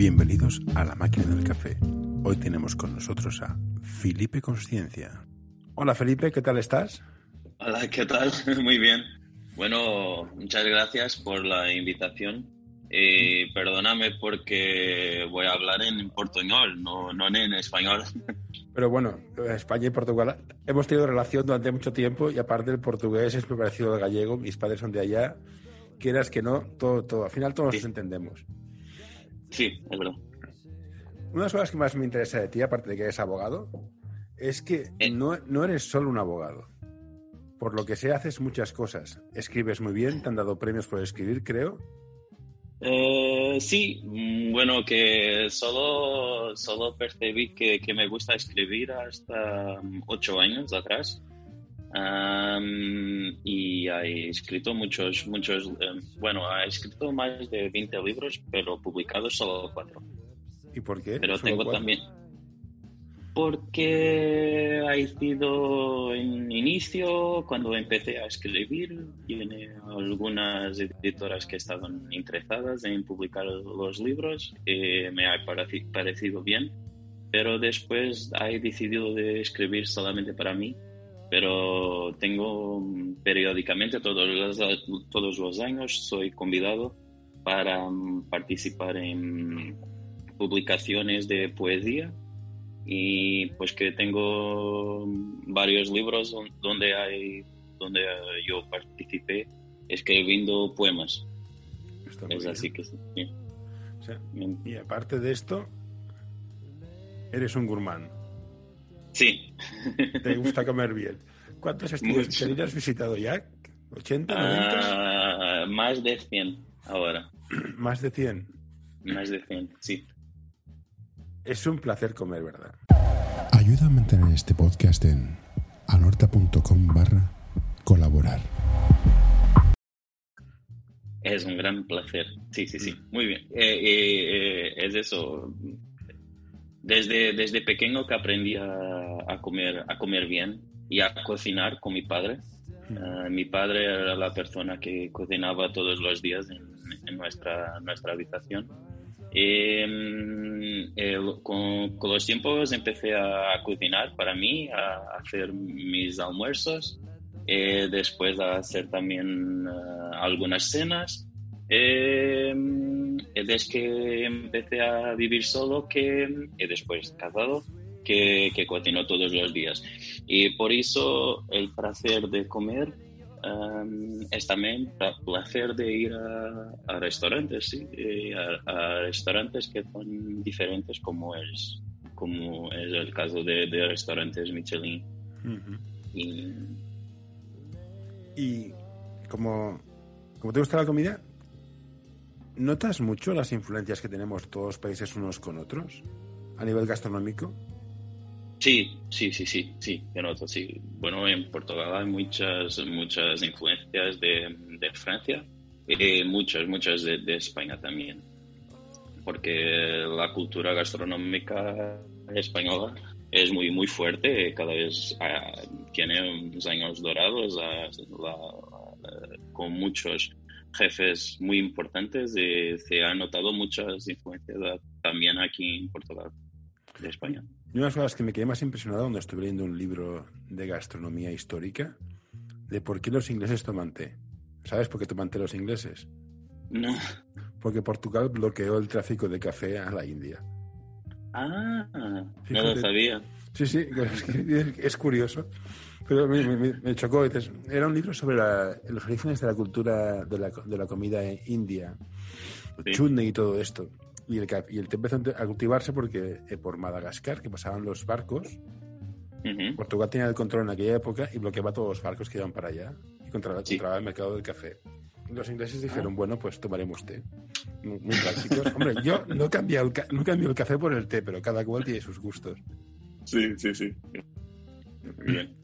Bienvenidos a la máquina del café. Hoy tenemos con nosotros a Felipe Consciencia. Hola Felipe, ¿qué tal estás? Hola, ¿qué tal? Muy bien. Bueno, muchas gracias por la invitación. Y perdóname porque voy a hablar en portuñol, no, no en español. Pero bueno, España y Portugal hemos tenido relación durante mucho tiempo y aparte el portugués es muy parecido al gallego, mis padres son de allá, quieras que no, todo, todo, al final todos nos entendemos. Sí, es verdad. Una de las cosas que más me interesa de ti, aparte de que eres abogado, es que Eh. no, no eres solo un abogado. Por lo que sé, haces muchas cosas. Escribes muy bien, te han dado premios por escribir, creo. Eh, sí, mm, bueno, que solo, solo percibí que, que me gusta escribir hasta mm, ocho años atrás. Am, y he escrito muchos, muchos, eh, bueno, he escrito más de 20 libros, pero publicados solo cuatro. ¿Y por qué? Pero tengo cuatro. también. Porque ha sido en inicio, cuando empecé a escribir, tiene algunas editoras que estaban interesadas en publicar los libros, y me ha pareci- parecido bien, pero después he decidido de escribir solamente para mí, pero tengo mm, periódicamente, todos los, todos los años, soy convidado para mm, participar en publicaciones de poesía y pues que tengo varios libros don- donde hay donde yo participé escribiendo poemas es así que sí. sí. O sea, y aparte de esto, eres un gourmand. Sí. Te gusta comer bien. ¿Cuántos estudios Mucho. de has visitado ya? ¿80, 90? Ah, más de 100 ahora Más de 100. más de 100 sí Es un placer comer, ¿verdad? Ayuda a mantener este podcast en anorta.com barra colaborar. Es un gran placer. Sí, sí, sí. Muy bien. Eh, eh, eh, es eso. Desde, desde pequeño que aprendí a, a comer, a comer bien y a cocinar con mi padre. Eh, mi padre era la persona que cocinaba todos los días en, en nuestra, nuestra habitación. Mm, con, con los tiempos empecé a, cocinar para mí, a hacer mis almuerzos, eh, después a hacer también eh, algunas cenas. Desde que empecé a vivir solo que, y después casado, que, que cocino todos los días. Y por eso el placer de comer um, es también el placer de ir a, a restaurantes, ¿sí? A, a restaurantes que son diferentes como es, como es el caso de, de restaurantes Michelin. Ujú. Y, Y como, como te gusta la comida, ¿notas mucho las influencias que tenemos todos los países unos con otros a nivel gastronómico? Sí, sí, sí, sí, sí, yo noto, sí. Bueno, en Portugal hay muchas, muchas influencias de, Francia y muchas, muchas de, España también. Porque la cultura gastronómica española es muy, muy fuerte, cada vez ah, tiene unos años dorados ah, con muchos jefes muy importantes y se han notado muchas influencias también aquí en Portugal, de España. Y una de las cosas que me quedé más impresionado cuando estuve leyendo un libro de gastronomía histórica de por qué los ingleses toman té. ¿Sabes por qué toman té los ingleses? No. Porque Portugal bloqueó el tráfico de café a la India. Ah, no Fíjate. lo sabía. Sí, sí, es, es curioso. Pero me, me- me chocó. dices, Era un libro sobre la- los orígenes de la cultura de la, de la comida india, Sí. chutney y todo esto. Y el, y el té empezó a cultivarse porque eh, por Madagascar, que pasaban los barcos, Ujú. Portugal tenía el control en aquella época y bloqueaba todos los barcos que iban para allá y controlaba, Sí. controlaba el mercado del café. Los ingleses dijeron, bueno, pues tomaremos té. Muy, muy prácticos. Hombre, yo no he, cambiado el no he cambiado el café por el té, pero cada cual tiene sus gustos. Sí, sí, sí. Bien.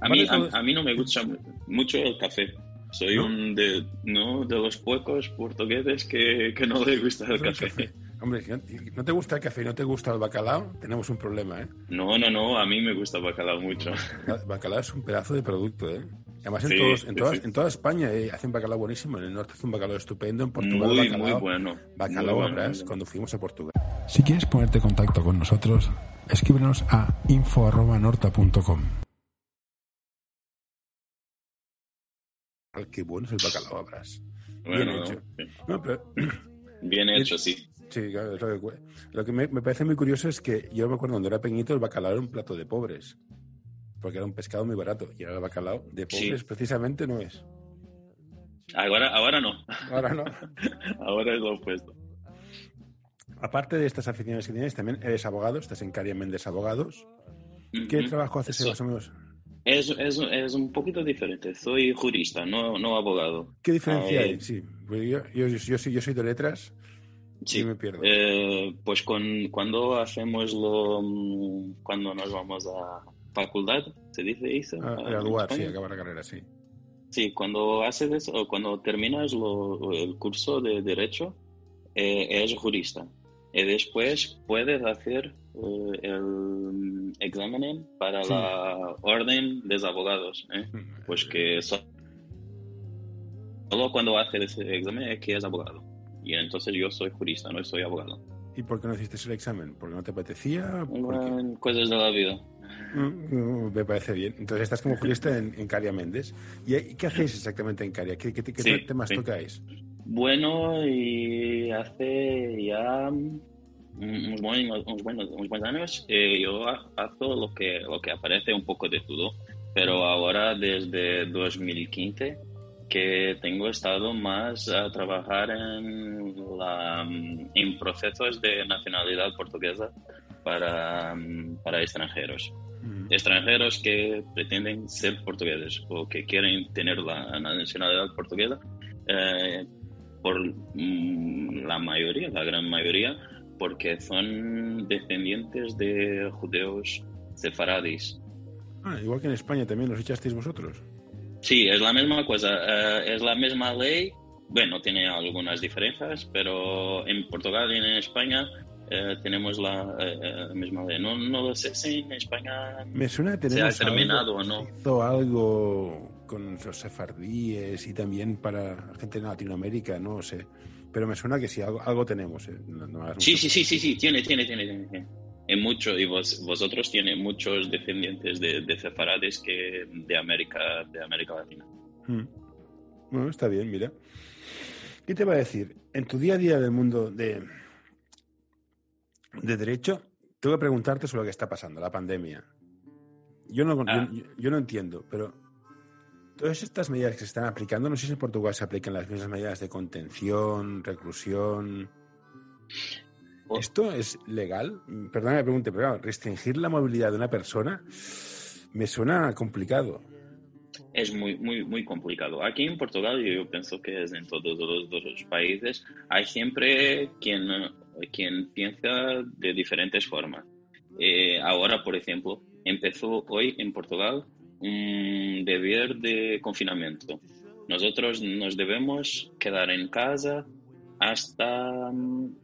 A mí, a, a mí no me gusta mucho el café. Soy ¿No? un de, no, de los pocos portugueses que, que no le gusta el café. café. Hombre, si no, no te gusta el café y no te gusta el bacalao, tenemos un problema, ¿eh? No, no, no, a mí me gusta el bacalao mucho. El bacalao es un pedazo de producto, ¿eh? Además, en, todos, todas- sí. en toda España eh, hacen bacalao buenísimo. En el norte hace un bacalao estupendo. En Portugal, Muy, bacalao, muy bueno. bacalao Muy bueno, bueno. cuando fuimos a Portugal. Si quieres ponerte en contacto con nosotros, escríbenos a info.norta.com. Qué bueno es el bacalao habrás. Bueno, Bien hecho. sí. No, pero Bien hecho, sí. Sí, claro, es lo que, cue- lo que me, me parece muy curioso es que yo me acuerdo cuando era pequeñito el bacalao era un plato de pobres, porque era un pescado muy barato y ahora el bacalao de Sí. pobres precisamente no es. Ahora, ahora no. Ahora no. Ahora es lo opuesto. Aparte de estas aficiones que tienes, también eres abogado, estás en Caria Méndez Abogados. ¿Qué trabajo haces Eso. más o menos? Es, es, es un poquito diferente. Soy jurista, no, no abogado. ¿Qué diferencia Ah, hay? Sí, pues yo, yo, yo, soy, yo soy de letras Sí. y me pierdo. Eh, pues con, cuando hacemos lo. mm, Cuando nos vamos a facultad, ¿se dice eso? Ah, Ah, graduar, sí, acabar la carrera, sí. Sí, cuando haces eso, o cuando terminas lo- el curso de Derecho, eh, eres jurista. Y después puedes hacer eh, el examen para Sí. la orden de abogados. ¿eh? Pues que so- solo cuando haces ese examen es que es abogado. Y entonces yo soy jurista, no soy abogado. ¿Y por qué no hiciste el examen? ¿Porque no te apetecía? Mm, Cosas de la vida. Mm, Me parece bien. Entonces estás como jurista en, en Caria Méndez. ¿Y qué hacéis exactamente en Caria? ¿Qué, qué, qué Sí, temas sí. tocáis? Bueno, y hace ya unos buenos, unos buenos, unos buenos años eh, yo ha- hago lo que, lo que aparece un poco de todo, pero ahora desde 2015 que tengo estado más a trabajar en, la, mm, en procesos de nacionalidad portuguesa para, mm, para extranjeros Mm. extranjeros que pretenden ser portugueses o que quieren tener la nacionalidad portuguesa, eh, por mm, la mayoría, la gran mayoría, porque son descendientes de judeos sefaradis. Ah, igual que en España también los echasteis vosotros. Sí, es la misma cosa, eh, es la misma ley, bueno, tiene algunas diferencias, pero en Portugal y en España eh, tenemos la eh, misma ley. No, no lo sé si en España Me suena que se ha terminado algo, o no. hizo algo con los sefardíes y también para gente de Latinoamérica, no sé. Pero me suena que sí, algo, algo tenemos. eh. No- no hagas Sí, sí, sí, sí, sí, tiene, tiene, tiene, tiene. En mucho, y vos, vosotros tiene muchos descendientes de, de sefarades que de América, de América Latina. Mm. Bueno, está bien, mira. ¿Qué te va a decir? En tu día a día del mundo de, de derecho, tengo que preguntarte sobre lo que está pasando, la pandemia. Yo no, Ah. yo, yo no entiendo, pero todas estas medidas que se están aplicando, no sé si en Portugal se aplican las mismas medidas de contención, reclusión. ¿Esto es legal? Perdona que me pregunte, pero claro, restringir la movilidad de una persona me suena complicado. Es muy, muy, muy complicado. Aquí en Portugal, yo pienso que es en todos los, los países, hay siempre quien, quien piensa de diferentes formas. Eh, ahora, por ejemplo, empezó hoy en Portugal un deber de confinamiento. Nosotros nos debemos quedar en casa hasta mm,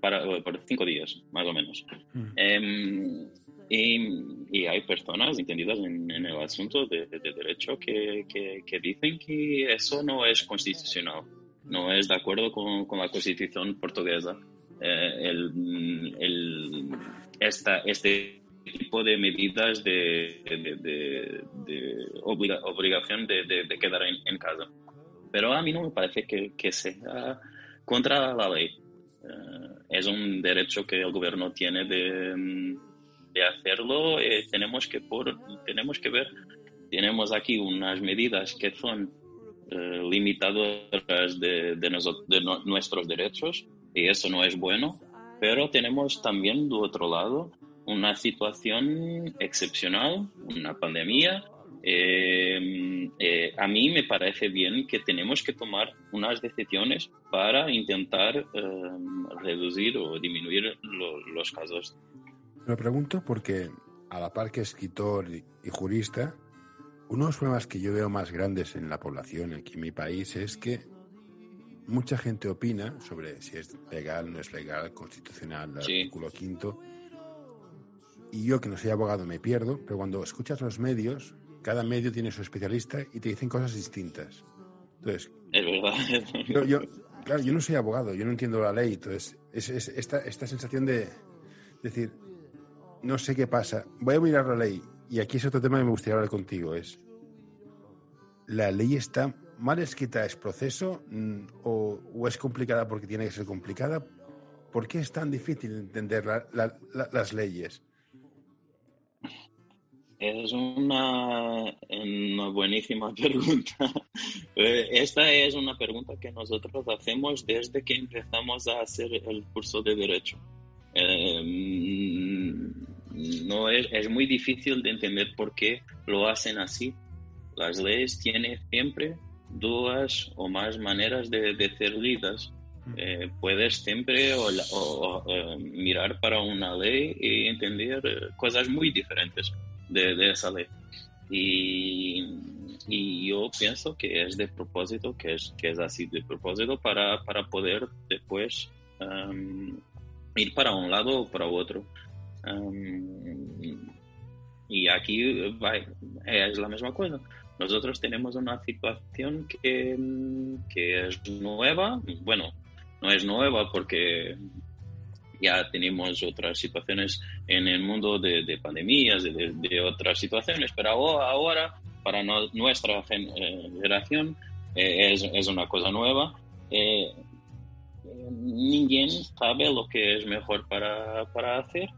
para, por cinco días, más o menos. Mm. Em, y, y hay personas entendidas en, en el asunto de, de- de derecho que, que- que dicen que eso no es constitucional, no es de acuerdo con, con la constitución portuguesa. Eh, el, el- esta, este tipo de medidas de, de- de- de obliga- obligación de, de- de quedar en, casa. Pero a mí no me parece que, sea contra la ley. Eh, es un derecho que el gobierno tiene de, de hacerlo. eh, tenemos, que por, tenemos que ver, tenemos aquí unas medidas que son eh, limitadoras de, de de nuestros derechos y eso no es bueno. Pero tenemos también, del otro lado, una situación excepcional, una pandemia. Eh, eh, a mí me parece bien que tenemos que tomar unas decisiones para intentar eh, reducir o disminuir lo- los casos. Me lo pregunto porque, a la par que escritor y y jurista, uno de los problemas que yo veo más grandes en la población aquí en mi país es que mucha gente opina sobre si es legal, no es legal, constitucional, el Sí. artículo quinto. Y yo que no soy abogado me pierdo, pero cuando escuchas los medios, cada medio tiene su especialista y te dicen cosas distintas. Entonces, es verdad. Yo, yo, claro, yo no soy abogado, yo no entiendo la ley, entonces es, es esta, esta sensación de decir, no sé qué pasa, voy a mirar la ley y aquí es otro tema que me gustaría hablar contigo, es, ¿la ley está mal escrita, es proceso mm, o, o es complicada porque tiene que ser complicada? ¿Por qué es tan difícil entender la, la, la, las leyes? Es una, una, buenísima pregunta. Esta es una pregunta que nosotros hacemos desde que empezamos a hacer el curso de Derecho. Eh, no es, es, muy difícil de entender por qué lo hacen así. Las leyes tienen siempre dos o más maneras de, de ser leídas. Eh, puedes siempre o, o, o, mirar para una ley y entender cosas muy diferentes de, de esa ley. Y, y, yo pienso que es de propósito, que es, que es así de propósito para, para poder después ir para un lado o para otro. Y aquí es la misma cosa. Nosotros tenemos una situación que, que es nueva, bueno, no es nueva porque ya tenemos otras situaciones en el mundo de, de pandemias, de, de, otras situaciones, pero ahora, para nuestra generación, eh, es, una cosa nueva. Eh, ninguém sabe lo que es mejor para, hacer.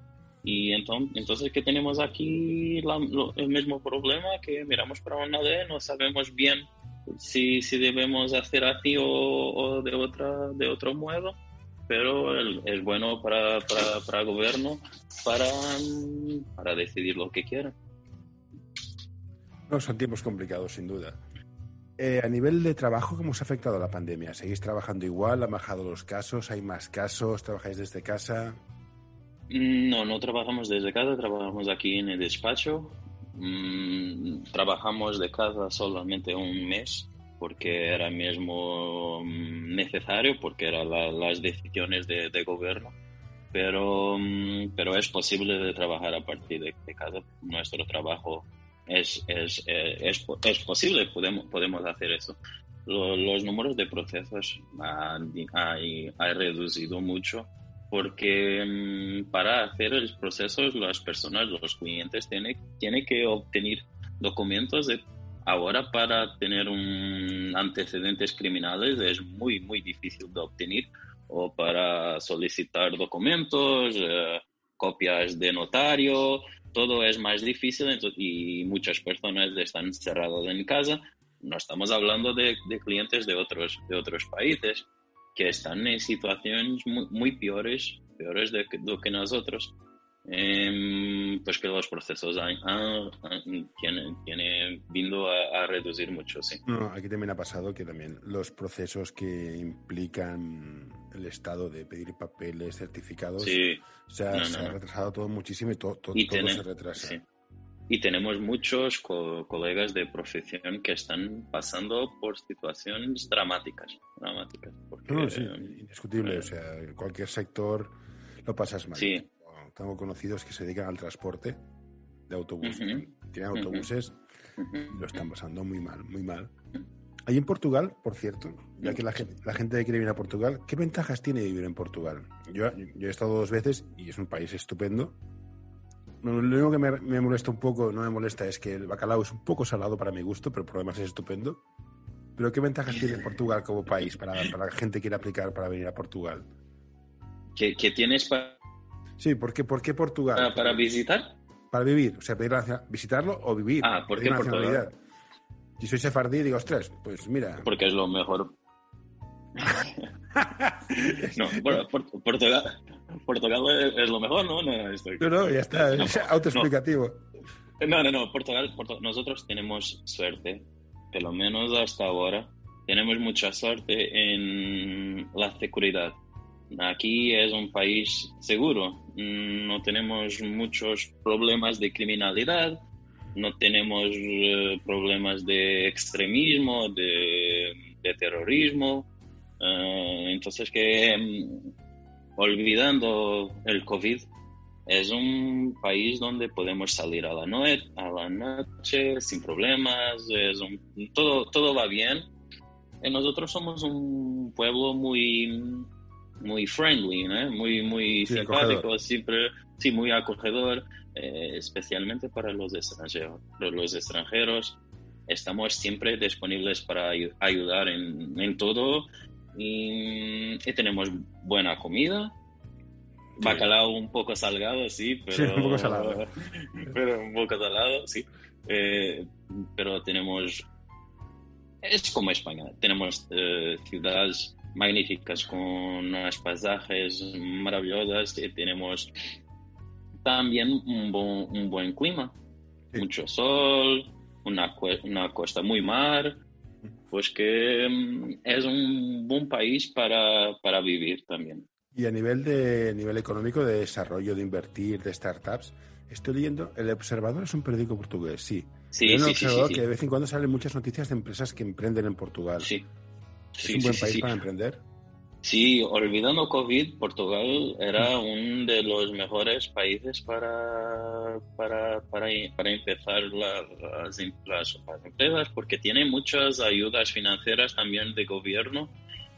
Y entonces, entonces ¿qué tenemos aquí? El mismo problema que miramos para una ley, no sabemos bien si, debemos hacer así o, o de, otra, de otro modo pero es bueno para, para, para el gobierno para, para decidir lo que quiera. No, son tiempos complicados, sin duda. Eh, a nivel de trabajo, ¿cómo os ha afectado la pandemia? ¿Seguís trabajando igual? ¿Han bajado los casos? ¿Hay más casos? ¿Trabajáis desde casa? No, no trabajamos desde casa, trabajamos aquí en el despacho. Mm, trabajamos de casa solamente un mes porque era mismo mm, necesario, porque eran la, las decisiones de, de, gobierno, pero, mm, pero es posible de trabajar a partir de, de casa. Nuestro trabajo es, es, eh, es, es, posible, podemos, podemos hacer eso. Los, los números de procesos han, han, reducido mucho porque mm, para hacer los procesos las personas, los clientes tienen, tienen que obtener documentos de Ahora para tener un antecedentes criminales es muy, muy difícil de obtener o para solicitar documentos, eh, copias de notario, todo es más difícil y muchas personas están cerradas en casa. No estamos hablando de, de clientes de otros, de otros países que están en situaciones muy, muy peores, peores de, de que nosotros. Eh, pues que los procesos han, han, han tienen, tiene vindo a, a, reducir mucho, sí. No, aquí también ha pasado que también los procesos que implican el estado de pedir papeles, certificados, sí. se, ha, no, no, se, ha, retrasado todo muchísimo y, to, to, y todo tiene, se retrasa. Sí. Y tenemos muchos co colegas de profesión que están pasando por situaciones dramáticas. dramáticas porque, no, sí, indiscutible. Eh, o sea, cualquier sector lo pasas mal. Sí, tengo conocidos que se dedican al transporte de autobuses. Uh -huh. Tienen autobuses uh -huh. lo están pasando muy mal, muy mal. Ahí en Portugal, por cierto, ya que la gente, la gente quiere venir a Portugal, ¿qué ventajas tiene vivir en Portugal? Yo, yo he estado dos veces y es un país estupendo. Lo único que me, me, molesta un poco, no me molesta, es que el bacalao es un poco salado para mi gusto, pero por lo demás es estupendo. Pero ¿qué ventajas tiene Portugal como país para, para la gente que quiere aplicar para venir a Portugal? ¿Qué, qué tienes para Sí, ¿por qué, por qué Portugal? ¿Para, ¿Para, visitar? Para vivir, o sea, pedir visitarlo o vivir. Ah, ¿por qué Portugal? Si soy sefardí, digo, ostras, pues mira. Porque es lo mejor. no, bueno, Portugal, Portugal es, lo mejor, ¿no? No, estoy... no, no, ya está, es no, autoexplicativo. No, no, no, Portugal, Portugal, nosotros tenemos suerte, por lo menos hasta ahora, tenemos mucha suerte en la seguridad Aquí es un país seguro, mm, no tenemos muchos problemas de criminalidad, no tenemos uh, problemas de extremismo, de, de terrorismo. Uh, entonces que um, olvidando el COVID, es un país donde podemos salir a la, noche, a la noche sin problemas, es todo, todo va bien. Y nosotros somos un pueblo muy, muy friendly, muy, muy simpático, siempre, sí, muy acogedor, eh, especialmente para los extranjeros. Los extranjeros estamos siempre disponibles para ayudar en, en todo y, tenemos buena comida. Bacalao un poco salgado, sí, pero un poco salado. pero un poco salado, sí. Eh, pero tenemos es como España. Tenemos eh, ciudades magníficas con unos paisajes maravillosos y tenemos también un, un buen clima. Mucho sol, una, una costa muy mar, pues que mm, es un buen país para, para vivir también. Y a nivel de nivel económico, de desarrollo, de invertir, de startups, estoy leyendo, El Observador es un periódico portugués, sí. Sí, sí, sí, que de vez en cuando salen muchas noticias de empresas que emprenden en Portugal. Sí. ¿Es un buen país para emprender? Sí, olvidando COVID, Portugal era uno de los mejores países para, para, para, para empezar las, las, empresas porque tiene muchas ayudas financieras también de gobierno.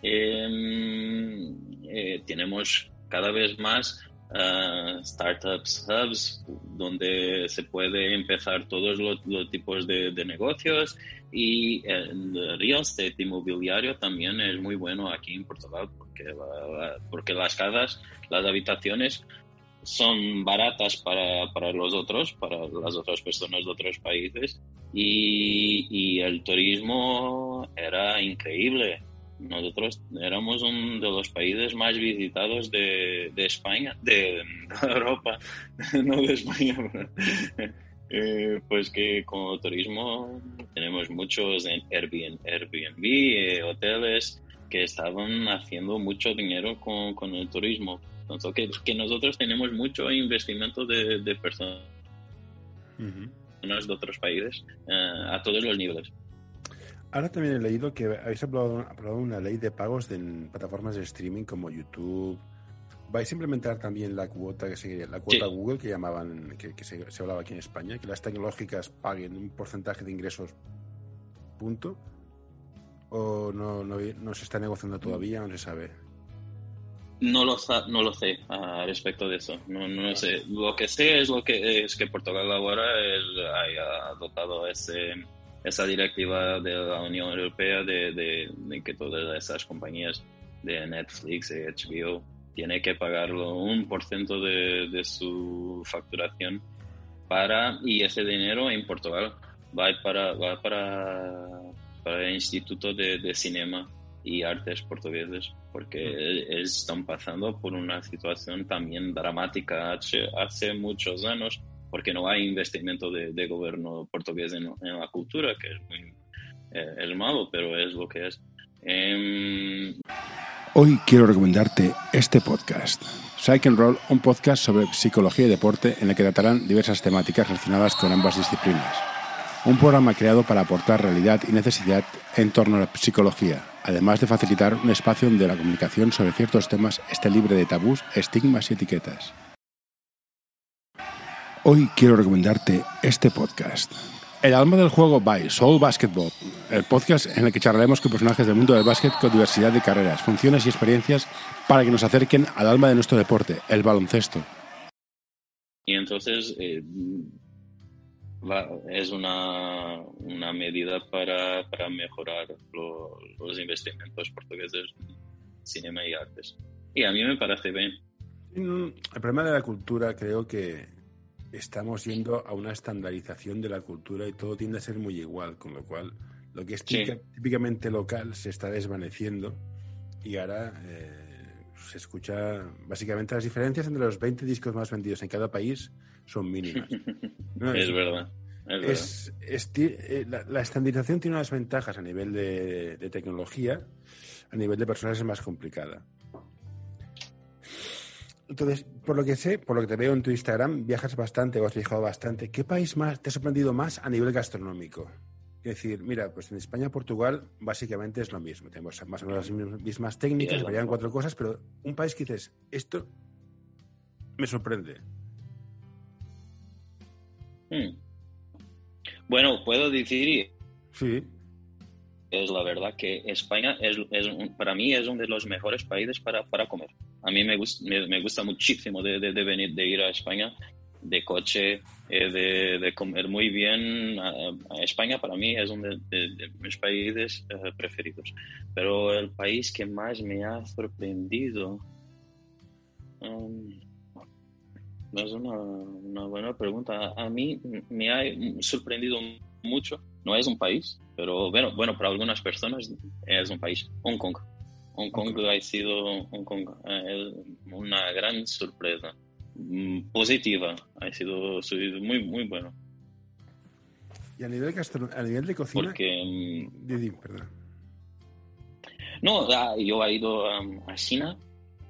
Em, eh, tenemos cada vez más uh, startups hubs donde se puede empezar todos los, tipos de, negocios. Y el real estate inmobiliario también es muy bueno aquí en Portugal porque, porque las casas, las habitaciones son baratas para, para, los otros, para las otras personas de otros países. Y, y el turismo era increíble nosotros éramos uno de los países más visitados de, de España, de, Europa, no de España. Eh, pues que con turismo tenemos muchos en Airbnb, Airbnb eh, hoteles que estaban haciendo mucho dinero con, con el turismo. Entonces, que, que, nosotros tenemos mucho investimento de, de personas de otros países eh, a todos los niveles. Ahora también he leído que habéis aprobado, una ley de pagos en plataformas de streaming como YouTube. ¿Vais a implementar también la cuota que seguiría, la cuota Google que llamaban, que, se, hablaba aquí en España, que las tecnológicas paguen un porcentaje de ingresos punto? ¿O no, no, se está negociando todavía? No se sabe. No lo, no lo sé al respecto de eso. No, no sé. Lo que sé es lo que es que Portugal ahora haya adoptado ese esa directiva de la Unión Europea de, de, que todas esas compañías de Netflix y HBO tienen que pagarlo un por ciento de, de, su facturación para y ese dinero en Portugal va para va para, para el Instituto de, de Cinema y Artes Portugueses porque mm. están pasando por una situación también dramática hace, hace muchos años porque no hay investimento de, gobierno portugués en, la cultura, que es muy eh, malo, pero es lo que es. Em, Hoy quiero recomendarte este podcast. Psych and Roll, un podcast sobre psicología y deporte en el que tratarán diversas temáticas relacionadas con ambas disciplinas. Un programa creado para aportar realidad y necesidad en torno a la psicología, además de facilitar un espacio donde la comunicación sobre ciertos temas esté libre de tabús, estigmas y etiquetas. Hoy quiero recomendarte este podcast. El alma del juego by Soul Basketball, el podcast en el que charlaremos con personajes del mundo del básquet con diversidad de carreras, funciones y experiencias para que nos acerquen al alma de nuestro deporte, el baloncesto. Y entonces eh, es una, una medida para, para mejorar los investimentos portugueses en cinema y artes. Y a mí me parece bien. El problema de la cultura creo que estamos yendo a una estandarización de la cultura y todo tiende a ser muy igual, con lo cual lo que es típicamente local se está desvaneciendo y ahora eh, se escucha básicamente las diferencias entre los 20 discos más vendidos en cada país son mínimas. es, verdad. Es, eh, la, estandarización tiene unas ventajas a nivel de, de tecnología, a nivel de personas es más complicada. Entonces, por lo que sé, por lo que te veo en tu Instagram, viajas bastante has viajado bastante. ¿Qué país más te ha sorprendido más a nivel gastronómico? Es decir, mira, pues en España, Portugal, básicamente es lo mismo. Tenemos más o menos las mismas técnicas, sí, varían cuatro cosas, pero un país que dices, esto me sorprende. Hmm. Bueno, puedo decir. Sí es la verdad que España es, para mí es uno de los mejores países para, para comer. A mí me, gus- me, gusta muchísimo de, venir, de ir a España de coche, eh, de, comer muy bien. España para mí es uno de mis países eh, preferidos. Pero el país que más me ha sorprendido... um, es una, una buena pregunta. A mí me ha sorprendido mucho. No es un país, pero bueno, bueno para algunas personas es un país. Hong Kong. Hong Kong ha sido Hong Kong, eh, una gran sorpresa. Mm, Positiva. Ha sido, sido muy, muy bueno. Y a nivel, a nivel de cocina... Porque mm, di, perdón. No, ah, yo he ido um, a China,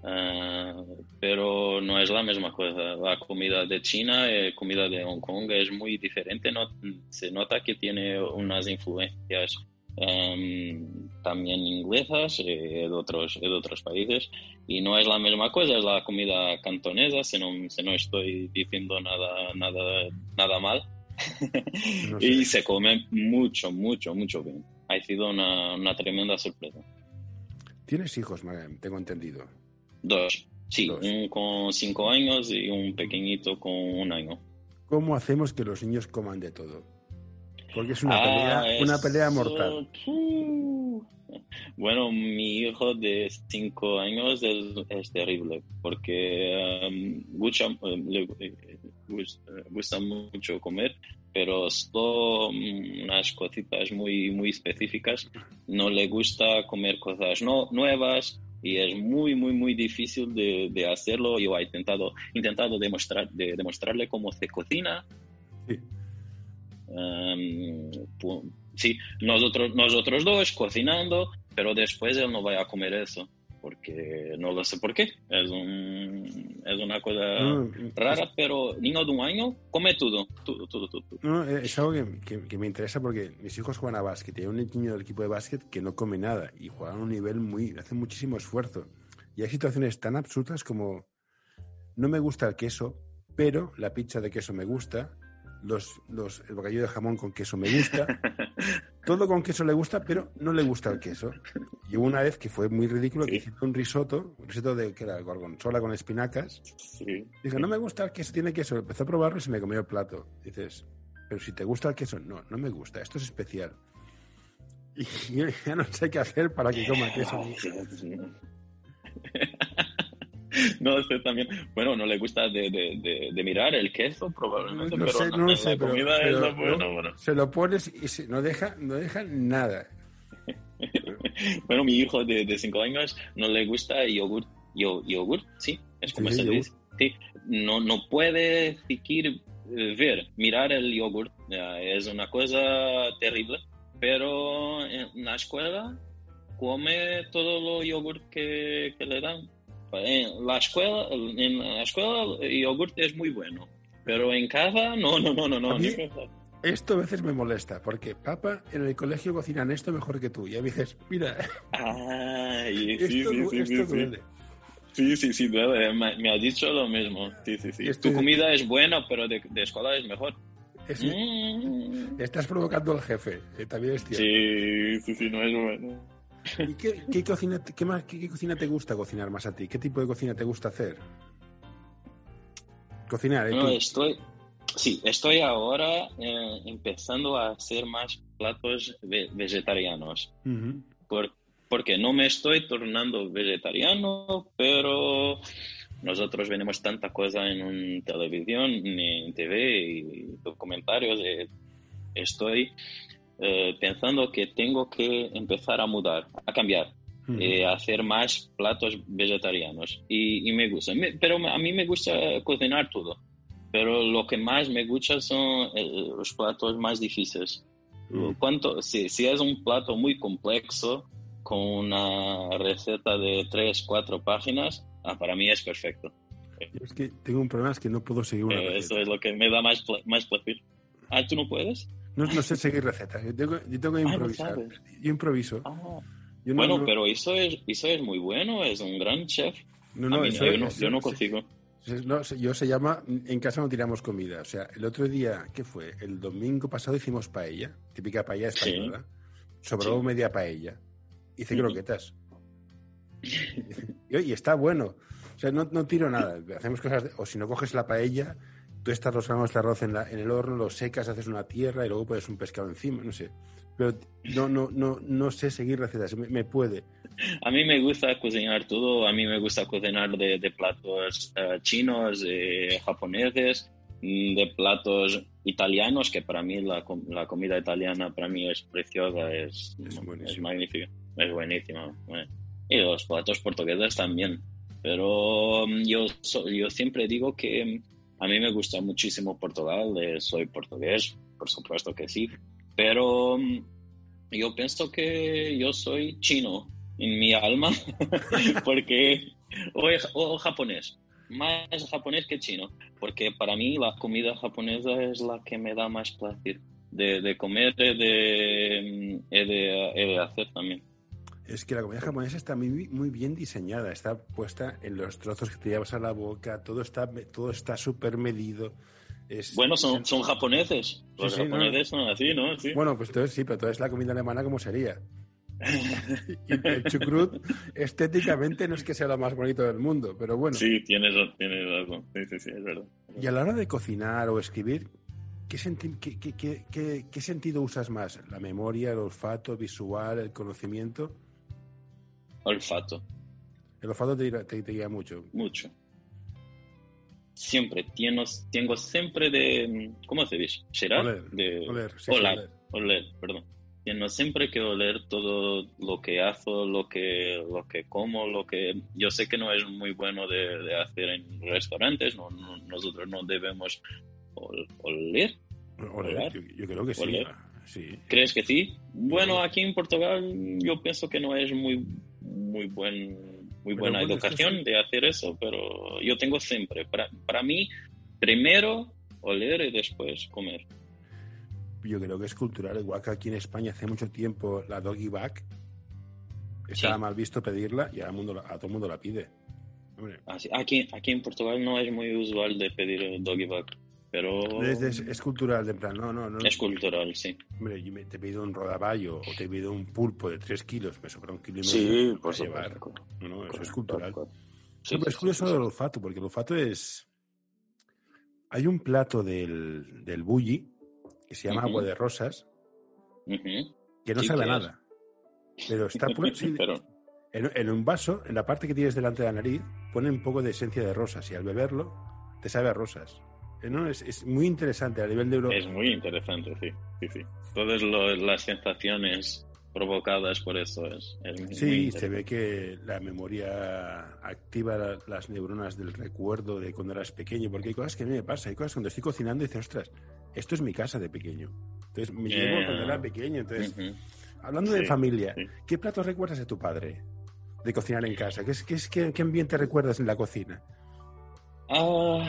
ah, pero no es la misma cosa. La comida de China y comida de Hong Kong es muy diferente. No, se nota que tiene unas influencias um, también inglesas y de otros, de otros países. Y no es la misma cosa, es la comida cantonesa, si no, si no estoy diciendo nada, nada, nada mal. No sé. y se come mucho, mucho, mucho bien. Ha sido una, una tremenda sorpresa. Tienes hijos, Mariam, tengo entendido. Dos. Sí, Dos. un con cinco años y un pequeñito con un año. ¿Cómo hacemos que los niños coman de todo? Porque es una, Ah, pelea, una pelea mortal. Bueno, mi hijo de cinco años es, es terrible porque um, gusta, eh, le gusta, gusta mucho comer, pero solo unas cositas muy, muy específicas. No le gusta comer cosas no, nuevas y es muy, muy, muy difícil de, de hacerlo. Yo he intentado, intentado demostrar, de, demostrarle cómo se cocina. Sí. Um, pu- sí, nosotros, nosotros dos cocinando, pero después él no va a comer eso, porque no lo sé por qué. Es, un, es una cosa No, rara, pero niño de un año come todo, todo, todo, todo. todo. No, eh, es algo que, que- que me interesa porque mis hijos juegan a básquet y hay un niño del equipo de básquet que no come nada y juegan a un nivel muy, hace muchísimo esfuerzo. Y hay situaciones tan absurdas como no me gusta el queso, pero la pizza de queso me gusta, los, los, el bocadillo de jamón con queso me gusta, todo con queso le gusta, pero no le gusta el queso. Y hubo una vez que fue muy ridículo que Sí. hicieron un risotto, un risotto de que era gorgonzola con espinacas, Sí. Dice, no me gusta el queso, tiene queso. Empezó a probarlo y se me comió el plato. Dices, pero si te gusta el queso, no, no me gusta, esto es especial. Y yo ya no sé qué hacer para que coma queso. No sé también. Bueno, no le gusta de, de, de, de mirar el queso, probablemente, No pero sé, no en lo la sé, pero, comida es pero- lo bueno, se lo pones y se- no, deja, no deja nada. Bueno, mi hijo de, de cinco años no le gusta yogur. Yo, yogur, sí, es como Sí, se dice. Sí, no, no puede siquiera eh, ver, mirar el yogur. Es una cosa terrible. Pero en la escuela come todo lo yogur que, que le dan. En la escuela, en la escuela el yogur es muy bueno. Pero en casa, no, no, no, no, no. Esto a veces me molesta, porque papá, en el colegio cocinan esto mejor que tú. Y a veces, mira, Ay, esto, sí, sí, sí, esto sí, sí. duele. Sí, sí, sí, duele. Me, me ha dicho lo mismo. Sí, sí, sí. Estoy- Tu comida es buena, pero de, de escuela es mejor. Es- Mm. Estás provocando al jefe, eh, también es cierto. Sí, sí, sí, no es bueno. ¿Y qué, qué cocina, qué, más, qué, qué cocina te gusta cocinar más a ti? ¿Qué tipo de cocina te gusta hacer? Cocinar, ¿eh? No, estoy, sí, estoy ahora eh, empezando a hacer más platos ve- vegetarianos. Ujú. Por- porque no me estoy tornando vegetariano, pero nosotros venimos tanta cosa en un televisión, en TV y documentarios. eh, estoy eh, pensando que tengo que empezar a mudar, a cambiar, Ujú. eh, a hacer más platos vegetarianos. Y, y me gusta. Me- pero a mí me gusta cocinar todo. Pero lo que más me gusta son eh, los platos más difíciles. Mm. ¿Cuánto, si, si es un plato muy complejo, con una receta de tres, cuatro páginas, ah, para mí es perfecto. Yo Es que tengo un problema, es que no puedo seguir una Eh, receta. eso es lo que me da más, más placer. Ah, ¿tú no puedes? No, no sé seguir recetas. Yo tengo, yo tengo que Ah, no improvisar. yo improviso. Ah. Yo no- bueno, no- pero eso es, eso es muy bueno, es un gran chef. no, no, mí- eso- yo, no, eso- yo no sí. consigo. No, yo se llama En casa no tiramos comida. O sea, el otro día, ¿qué fue? El domingo pasado hicimos paella, típica paella española. Sobró media paella. Hice croquetas. y, está bueno. O sea, no, no tiro nada. Hacemos cosas. o si no coges la paella, tú estás los gramos de arroz en, la, en el horno, lo secas, haces una tierra y luego pones un pescado encima. No sé. Pero no, no, no, no sé seguir recetas. Me, puede. A mí me gusta cocinar todo. A mí me gusta cocinar de, de platos eh, chinos, japoneses, mm, de platos italianos, que para mí la, la, comida italiana para mí es preciosa, es, es, magnífica, es buenísima. Eh. Y los platos portugueses también. Pero mm, yo, yo siempre digo que mm, a mí me gusta muchísimo Portugal, eh, soy portugués, por supuesto que sí, pero mm, yo pienso que yo soy chino en mi alma, porque, o, japonés, más japonés que chino, porque para mí la comida japonesa es la que me da más placer de, comer y de, de, de hacer también. Es que la comida japonesa está muy, muy bien diseñada, está puesta en los trozos que te llevas a la boca, todo está todo está súper medido. bueno, son, son japoneses. Los japoneses son así, ¿no? Bueno, pues entonces sí, pero entonces la comida alemana, ¿cómo sería? el chucrut estéticamente no es que sea lo más bonito del mundo, pero bueno. Sí, tienes, tienes razón. Sí, sí, sí, es verdad. Y a la hora de cocinar o escribir, ¿qué, qué, qué, qué sentido usas más? ¿La memoria, el olfato, visual, el conocimiento? Olfato. El olfato te, te, guía mucho. Mucho. Siempre. Tengo, tengo siempre de. ¿Cómo se dice? Oler. De, oler, oler. oler, perdón. Tengo siempre que oler todo lo que hago, lo que, lo que como, lo que. Yo sé que no es muy bueno de, hacer en restaurantes, no, nosotros no debemos oler. Oler, yo, creo que sí. ¿Crees que sí? Bueno, aquí en Portugal yo pienso que no es muy muy, buen, muy buena educación de hacer eso, pero yo tengo siempre, para, para mí, primero oler y después comer. Yo creo que es cultural, igual que aquí en España hace mucho tiempo la doggy bag, estaba mal visto pedirla y a, mundo, a todo el mundo la pide. Aquí, aquí en Portugal no es muy usual de pedir doggy bag pero... Es, cultural, de plan, no, no, no. Es cultural, sí. Hombre, yo te he pedido un rodaballo o te he pedido un pulpo de 3 kilos, me sobra un kilo y medio sí, por llevar. No, no, eso es cultural. Sí, es curioso el olfato, porque el olfato es... Hay un plato del, del bulli que se llama agua de rosas, que no sabe nada. Pero está puesto... en, en, un vaso, en la parte que tienes delante de la nariz, pone un poco de esencia de rosas y al beberlo te sabe a rosas. ¿No? Es, muy interesante a nivel de Europa. Es muy interesante, sí. sí, sí. Todas las sensaciones provocadas por eso es, Sí, se ve que la memoria activa las neuronas del recuerdo de cuando eras pequeño, porque hay cosas que a mí me pasa, hay cosas cuando estoy cocinando y dices, ostras, esto es mi casa de pequeño. Entonces me llevo cuando era pequeño. Entonces, hablando de familia, ¿qué platos recuerdas de tu padre? De cocinar en casa. ¿Qué, es, qué, es, qué, qué ambiente recuerdas en la cocina? Ah,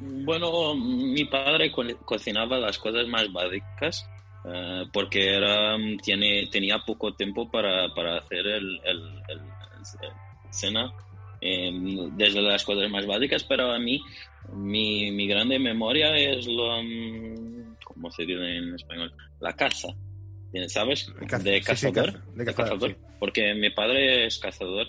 bueno, mi padre cocinaba las cosas más básicas eh, porque era, tiene, tenía poco tiempo para, para hacer el, el, cena em, desde las cosas más básicas, pero a mí mi, mi grande memoria es lo, mm, ¿cómo se dice en español? La caza, ¿sabes? de cazador, de cazador, porque mi padre es cazador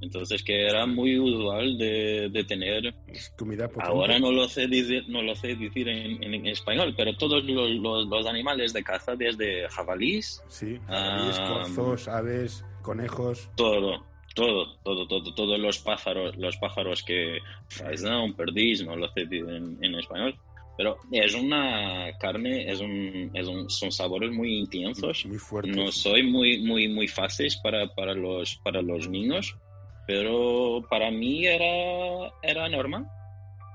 entonces que era muy usual de, de tener... Comida Ahora no lo sé decir, no lo sé decir en, en, español, pero todos los, los, animales de caza, desde jabalís... Sí, jabalís, corzos, aves, conejos... Todo, todo, todo, todo, todos los pájaros, los pájaros que... Un perdiz, no lo sé decir en, en español. Pero es una carne, es un, es un, son sabores muy intensos. Muy fuertes. No soy muy, muy, muy fáciles para, para, los, para los niños, pero para mí era, era normal.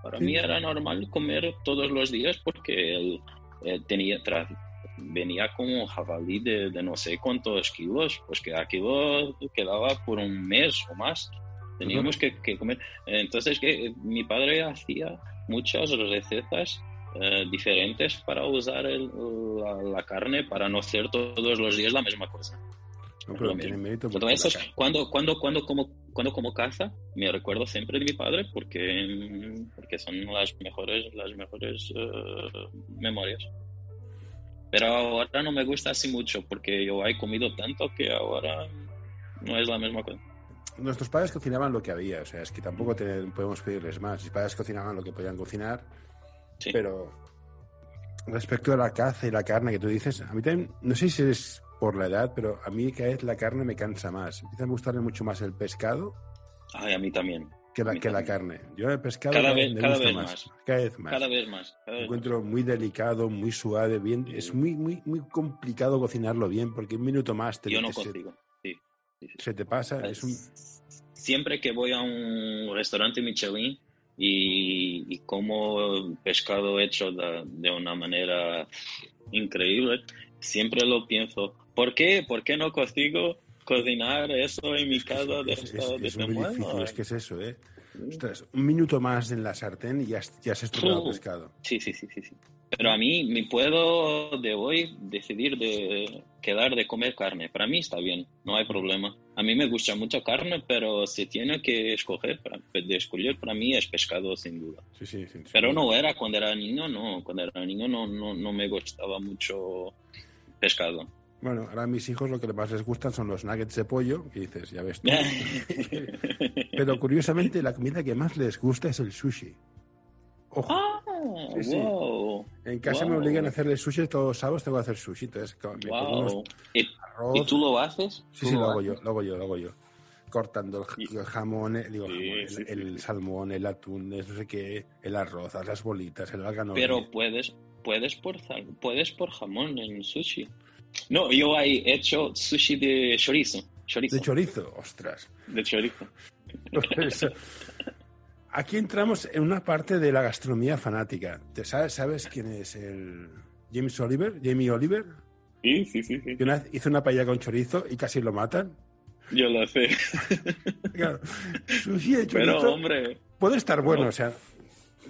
Para mí era normal comer todos los días porque él, tenía, venía con un jabalí de, de, no sé cuántos kilos, pues que aquí lo quedaba por un mes o más. Teníamos que, que, comer. Entonces que mi padre hacía muchas recetas eh, diferentes para usar la, la, carne para no hacer todos los días la misma cosa. No, tiene mérito. cuando, cuando, cuando como cuando como caza, me recuerdo siempre de mi padre porque, porque son las mejores, las mejores eh, memorias. Pero ahora no me gusta así mucho porque yo he comido tanto que ahora no es la misma cosa. Nuestros padres cocinaban lo que había, o sea, es que tampoco podemos pedirles más. Mis padres cocinaban lo que podían cocinar, pero respecto a la caza y la carne que tú dices, a mí también, no sé si es por la edad, pero a mí cada vez la carne me cansa más. Empieza a gustarme mucho más el pescado. Ay, a mí también. Que la, que la carne. Yo el pescado cada vez, me cada gusta vez más, más. Cada vez más. Cada vez más. Cada encuentro muy delicado, muy suave, bien. Es muy, muy, muy complicado cocinarlo bien, porque un minuto más te, Yo no te- se, consigo. Sí, sí, sí. se te pasa. Es un, Siempre que voy a un restaurante Michelin y, y como pescado hecho de, de una manera increíble, siempre lo pienso. ¿Por qué? ¿Por qué no consigo cocinar eso en mi casa de es, es- de es muy difícil, es que es eso, ¿eh? Ostras, un minuto más en la sartén y ya, has- ya se ha estropeado el pescado. Sí, sí, sí, sí, sí. Pero a mí me puedo de hoy decidir de quedar de comer carne. Para mí está bien, no hay problema. A mí me gusta mucho carne, pero si tiene que escoger, para, de escoger para mí es pescado sin duda. Sí, sí, sí. Pero no era cuando era niño, no. Cuando era niño no, no, no me gustaba mucho pescado. Bueno, ahora a mis hijos lo que más les gustan son los nuggets de pollo, que dices, ya ves tú. Pero curiosamente la comida que más les gusta es el sushi. Ojo, ah, Sí, sí. wow. en casa me obligan a hacerle sushi todos los sábados, tengo que hacer sushi. Entonces, me Wow. ¿Y, arroz. y tú lo haces? Sí, ¿Tú sí, lo hago yo, lo hago yo, lo hago yo. Cortando el, jamón, eh, digo, Sí, jamón, el, sí, sí, el sí. salmón, el atún, no sé qué, el arroz, las bolitas, el alga Pero puedes, puedes por puedes por jamón en sushi. No, yo he hecho sushi de chorizo. Chorizo. de chorizo, ostras. de chorizo. Aquí entramos en una parte de la gastronomía fanática. ¿Te sabes, sabes quién es el James Oliver? Jamie Oliver. Sí, sí, sí, sí. Que una vez hizo una paella con chorizo y casi lo matan. Yo lo sé. Claro, sushi de Pero, chorizo hombre. puede estar bueno, no. o sea,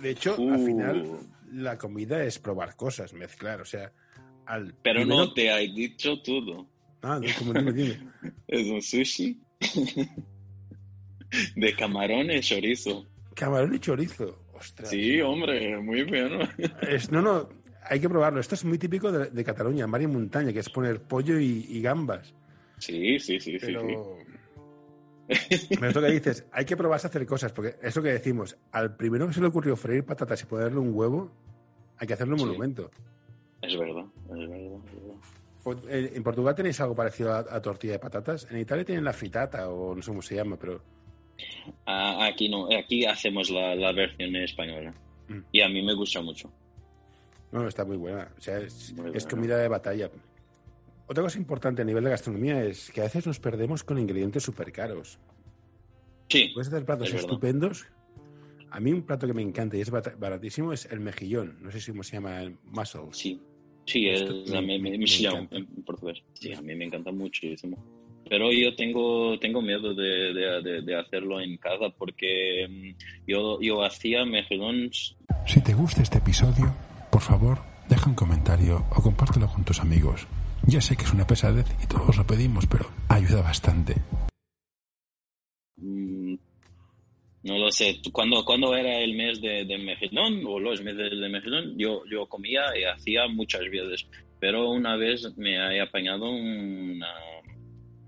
de hecho, al Uh. final la comida es probar cosas, mezclar, o sea, al Pero primero- no te he dicho todo. Ah, no, como dime, dime. Es un sushi de camarones chorizo. Camarón y chorizo, ostras. Sí, hombre, muy bueno. Es- no, no, hay que probarlo. Esto es muy típico de, de Cataluña, mar y montaña, que es poner pollo y, y gambas. Sí, sí, sí, sí. sí. Pero... Pero esto que dices, hay que probarse a hacer cosas, porque es lo que decimos, al primero que se le ocurrió freír patatas y ponerle un huevo, hay que hacerle un Sí. monumento. Es verdad, es verdad. es verdad. Po- eh, En Portugal tenéis algo parecido a, a tortilla de patatas. En Italia tienen la fritata, o no sé cómo se llama, pero Ah, aquí no, aquí hacemos la, la versión española. Mm. Y a mí me gusta mucho. no, está muy buena. O sea, es, Muy es buena. comida de batalla. Otra cosa importante a nivel de gastronomía es que a veces nos perdemos con ingredientes súper caros. Sí, Puedes hacer platos Es estupendos. A mí un plato que me encanta y es baratísimo es el mejillón. No sé si cómo se llama, el mussels. sí. Sí, es Esto a me- mí me, me mexillão encanta. en portugués. Sí, a mí me encanta muchísimo. Pero yo tengo, tengo miedo de, de, de- de hacerlo en casa porque mm, yo, yo hacía mejillones Si te gusta este episodio, por favor, deja un comentario o compártelo con tus amigos. Ya sé que es una pesadez y todos lo pedimos, pero ayuda bastante. Mm, No lo sé. Cuando, cuando era el mes de, de mejillón o los meses de mejillón, yo, yo comía y hacía muchas veces. Pero una vez me he apañado una,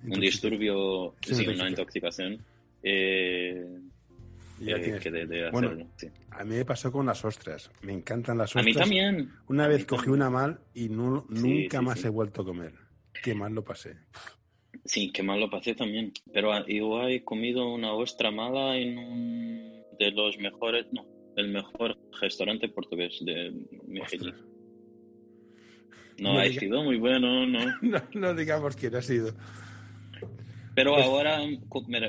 un disturbio, Sí, sí, me una intoxicación. Eh, ya eh, que de, de Bueno, hacerlo, sí. A mí me pasó con las ostras. Me encantan las A ostras. mí también. Una A vez cogí también. una mal y no, nunca más he vuelto a comer. Qué mal lo pasé. Sí, qué mal lo pasé también. Pero ah, yo he comido una ostra mala en un de los mejores, no, el mejor restaurante portugués de. Ostras. No No ha diga- sido muy bueno, no. No, no digamos quién ha sido. Pero Pues- ahora,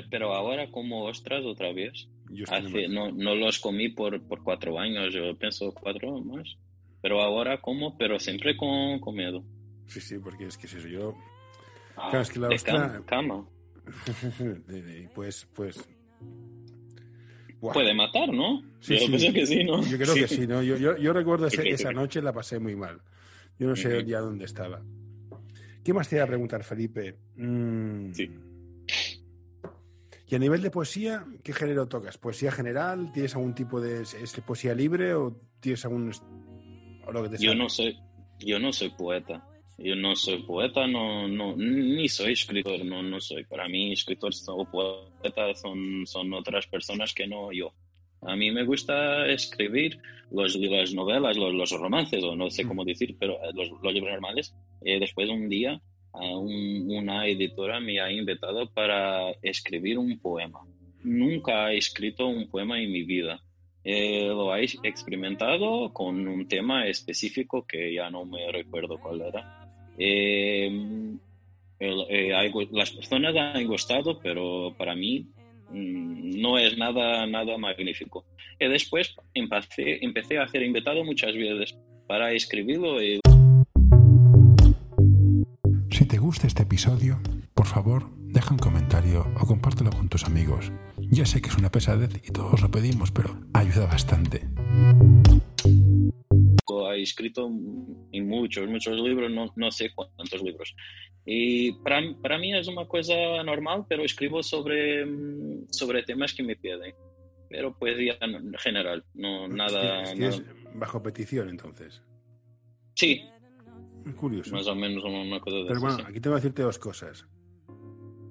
pero ahora como ostras otra vez. Hace, no, no los comí por, por cuatro años, yo pienso cuatro más. Pero ahora como, pero siempre con, con miedo. Sí, sí, porque es que eso. Yo. Ah, Claro, es que la de ostra- cam- cama. pues, pues. Buah. Puede matar, ¿no? Sí, yo sí. pienso que sí, ¿no? Yo creo que sí, ¿no? Yo, yo, yo recuerdo ese- esa noche la pasé muy mal. Yo no sé ya dónde estaba. ¿Qué más te iba a preguntar, Felipe? Mm, Sí. Y a nivel de poesía, ¿qué género tocas? ¿Poesía general? ¿Tienes algún tipo de es- poesía libre o tienes algún o lo que te Yo no soy, yo no soy poeta. Yo no soy poeta, no, no, ni soy escritor, no, no soy. Para mí, escritores o poetas son, son otras personas que no yo. A mí me gusta escribir los, las novelas, los, los romances, o no sé cómo decir, pero eh, los, los libros normales. Eh, después un día, un- una editora me ha invitado para escribir un poema. Nunca he escrito un poema en mi vida. Eh, lo he experimentado con un tema específico que ya no me recuerdo cuál era. Eh, eh, las personas han gustado, pero para mí mm, no es nada, nada magnífico. Y después empecé, empecé a ser invitado muchas veces para escribirlo y Si te gusta este episodio, por favor, deja un comentario o compártelo con tus amigos. Ya sé que es una pesadez y todos lo pedimos, pero ayuda bastante. He escrito en muchos, muchos libros, no, no sé cuántos libros. Y para, para mí es una cosa normal, pero escribo sobre, mm, sobre temas que me piden. Pero poesía en general, no nada. Es nada- bajo petición, entonces. Sí, curioso. más o menos una cosa de Pero bueno, sí. aquí tengo que decirte dos cosas.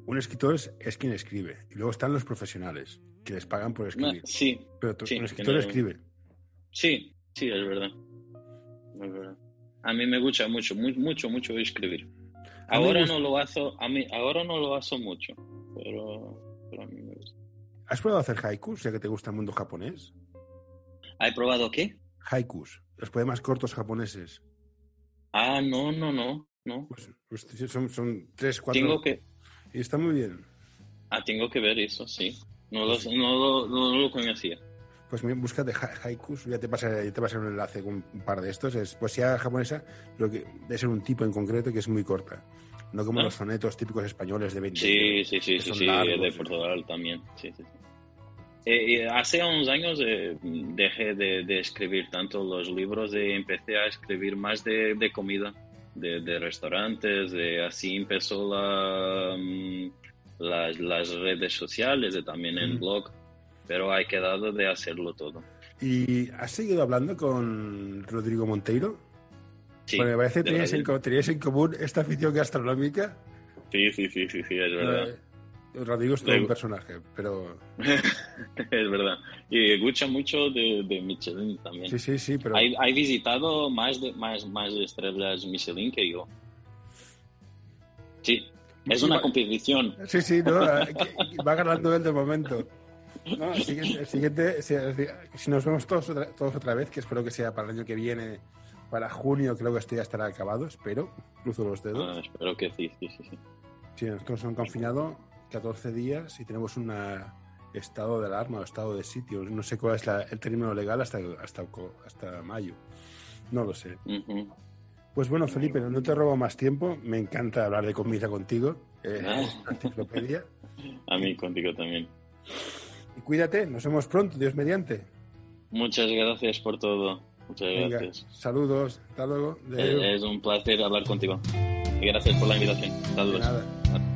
Un escritor es, es quien escribe. Y luego están los profesionales, que les pagan por escribir. sí, Pero sí, un escritor no- escribe. sí, sí, es verdad. Es verdad. A mí me gusta mucho, mu- mucho, mucho escribir. Ahora no lo hago, a mí, ahora no lo hago mucho, pero, pero a mí me gusta. ¿Has probado hacer haikus, ya que te gusta el mundo japonés? ¿Has probado qué? Haikus, los poemas cortos japoneses. Ah, no, no, no, no. Pues, pues son, son tres, cuatro. Tengo que, Y está muy bien. ah, tengo que ver eso, sí. No no lo, no lo conocía. Pues búscate ha- haikus, ya te pasaré, ya te pasaré un enlace con un par de estos. Es poesía japonesa, lo que debe ser un tipo en concreto que es muy corta. No como Ah. los sonetos típicos españoles de 20 Sí, sí, sí, sí, sí, largos, de sí. Portugal también. Sí, sí, sí. Eh, eh, hace unos años eh, dejé de, de escribir tanto los libros y empecé a escribir más de, de comida, de, de restaurantes, de, así empezó la, mm, las, las redes sociales también en blog, pero he quedado de hacerlo todo. ¿Y has seguido hablando con Rodrigo Monteiro? Sí, Porque me parece que de teníais en, común esta afición gastronómica. sí, sí, sí, sí, sí, es verdad. Eh, Rodrigo es todo un personaje, pero es verdad. Y escucha mucho de, de Michelin también. sí, sí, sí, pero Hay, hay visitado más de más, más de estrellas Michelin que yo. Sí, es una competición. sí, sí, no, va ganando él de momento. No, el siguiente, el siguiente- si, si nos vemos todos otra, todos otra vez, que espero que sea para el año que viene, para junio, creo que esto ya estará acabado, espero, cruzo los dedos. Ah, espero que sí, sí, sí. sí. Sí, nosotros nos han confinado 14 días y tenemos un estado de alarma o estado de sitio. No sé cuál es la- el término legal hasta, hasta, hasta mayo. No lo sé. Pues bueno, Felipe, no te robo más tiempo. Me encanta hablar de comida contigo. Eh, Ah. es una enciclopedia. A mí contigo también. Y cuídate, nos vemos pronto, Dios mediante. Muchas gracias por todo. Muchas Venga, gracias. saludos, hasta luego. Es, es un placer hablar contigo. Y gracias por la invitación. Saludos.